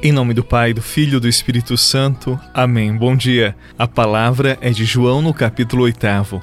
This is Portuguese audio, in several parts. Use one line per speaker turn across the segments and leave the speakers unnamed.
Em nome do Pai, do Filho e do Espírito Santo. Amém. Bom dia. A palavra é de João no capítulo 8.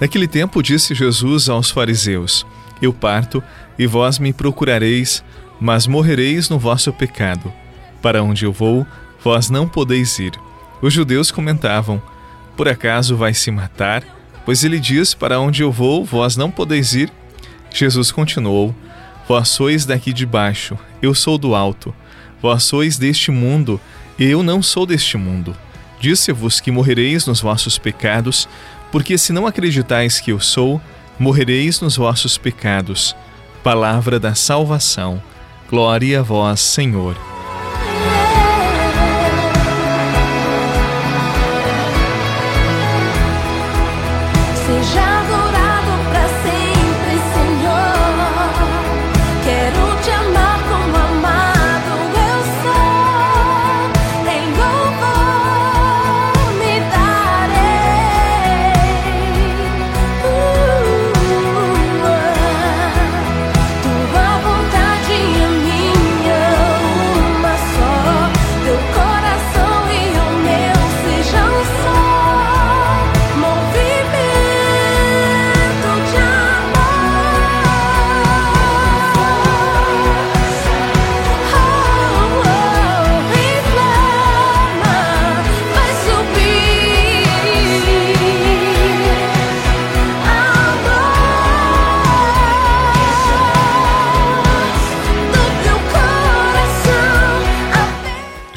Naquele tempo disse Jesus aos fariseus: Eu parto e vós me procurareis, mas morrereis no vosso pecado. Para onde eu vou, vós não podeis ir. Os judeus comentavam: Por acaso vai se matar? Pois ele diz: Para onde eu vou, vós não podeis ir. Jesus continuou: Vós sois daqui de baixo, eu sou do alto. Vós sois deste mundo, e eu não sou deste mundo. Disse-vos que morrereis nos vossos pecados, porque se não acreditais que eu sou, morrereis nos vossos pecados. Palavra da salvação. Glória a vós, Senhor.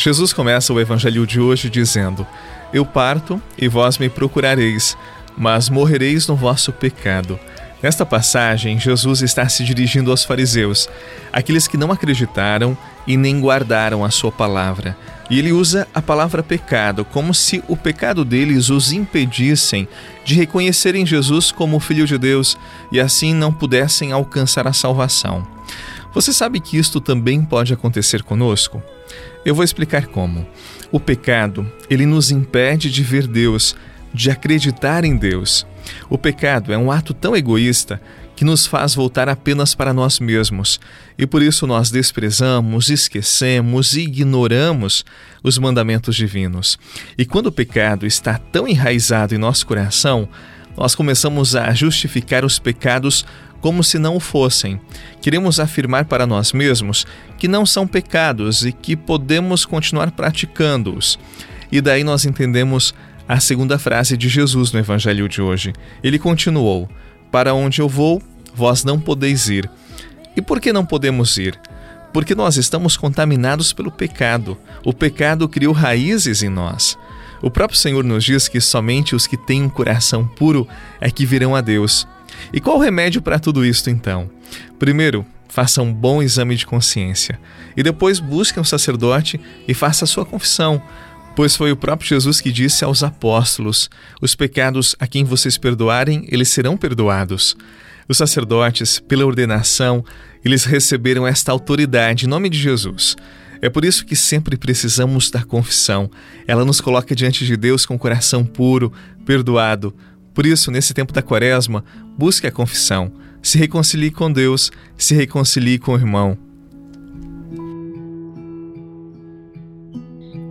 Jesus começa o evangelho de hoje dizendo: Eu parto e vós me procurareis, mas morrereis no vosso pecado. Nesta passagem, Jesus está se dirigindo aos fariseus, aqueles que não acreditaram e nem guardaram a sua palavra. E ele usa a palavra pecado como se o pecado deles os impedissem de reconhecerem Jesus como o Filho de Deus e assim não pudessem alcançar a salvação. Você sabe que isto também pode acontecer conosco? Eu vou explicar como. O pecado, ele nos impede de ver Deus, de acreditar em Deus. O pecado é um ato tão egoísta que nos faz voltar apenas para nós mesmos, e por isso nós desprezamos, esquecemos e ignoramos os mandamentos divinos. E quando o pecado está tão enraizado em nosso coração, nós começamos a justificar os pecados como se não o fossem. Queremos afirmar para nós mesmos que não são pecados e que podemos continuar praticando-os. E daí nós entendemos a segunda frase de Jesus no Evangelho de hoje. Ele continuou: Para onde eu vou, vós não podeis ir. E por que não podemos ir? Porque nós estamos contaminados pelo pecado. O pecado criou raízes em nós. O próprio Senhor nos diz que somente os que têm um coração puro é que virão a Deus. E qual o remédio para tudo isto então? Primeiro, faça um bom exame de consciência e depois busque um sacerdote e faça a sua confissão, pois foi o próprio Jesus que disse aos apóstolos: Os pecados a quem vocês perdoarem, eles serão perdoados. Os sacerdotes, pela ordenação, eles receberam esta autoridade em nome de Jesus. É por isso que sempre precisamos da confissão. Ela nos coloca diante de Deus com o coração puro, perdoado, por isso, nesse tempo da quaresma, busque a confissão, se reconcilie com Deus, se reconcilie com o irmão.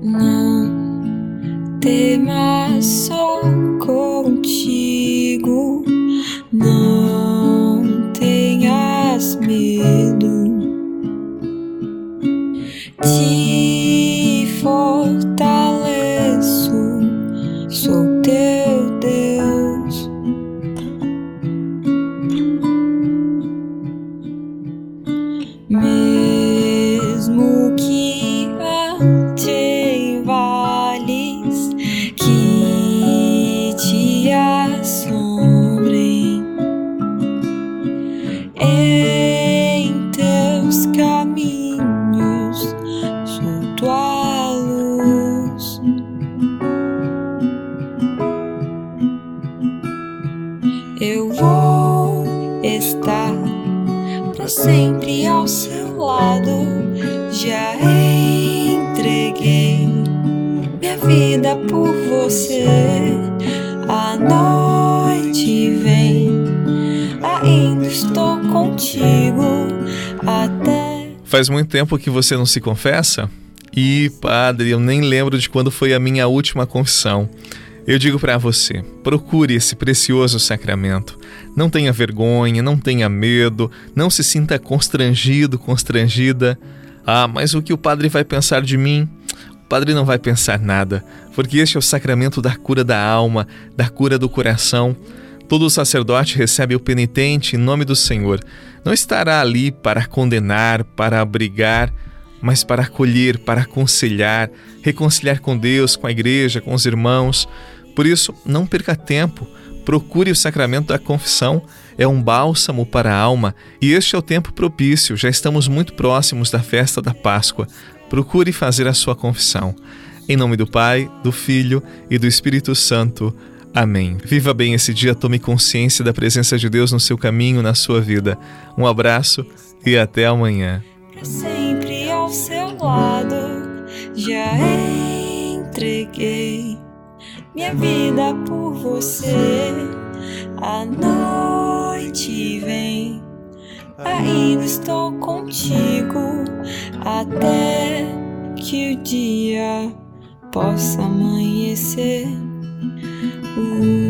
Não temas só contigo, sempre ao seu lado. Já entreguei minha vida por você. A noite vem, ainda estou contigo até.
Faz muito tempo que você não se confessa? E, padre, eu nem lembro de quando foi a minha última confissão. Eu digo para você: procure esse precioso sacramento. Não tenha vergonha, não tenha medo, não se sinta constrangido, constrangida. Ah, mas o que o padre vai pensar de mim? O padre não vai pensar nada, porque este é o sacramento da cura da alma, da cura do coração. Todo sacerdote recebe o penitente em nome do Senhor. Não estará ali para condenar, para abrigar, mas para acolher, para aconselhar, reconciliar com Deus, com a igreja, com os irmãos. Por isso, não perca tempo. Procure o sacramento da confissão, é um bálsamo para a alma e este é o tempo propício, já estamos muito próximos da festa da Páscoa. Procure fazer a sua confissão. Em nome do Pai, do Filho e do Espírito Santo. Amém. Viva bem esse dia, tome consciência da presença de Deus no seu caminho, na sua vida. Um abraço e até amanhã
seu lado. Já entreguei minha vida por você. A noite vem, ainda estou contigo até que o dia possa amanhecer. Uh.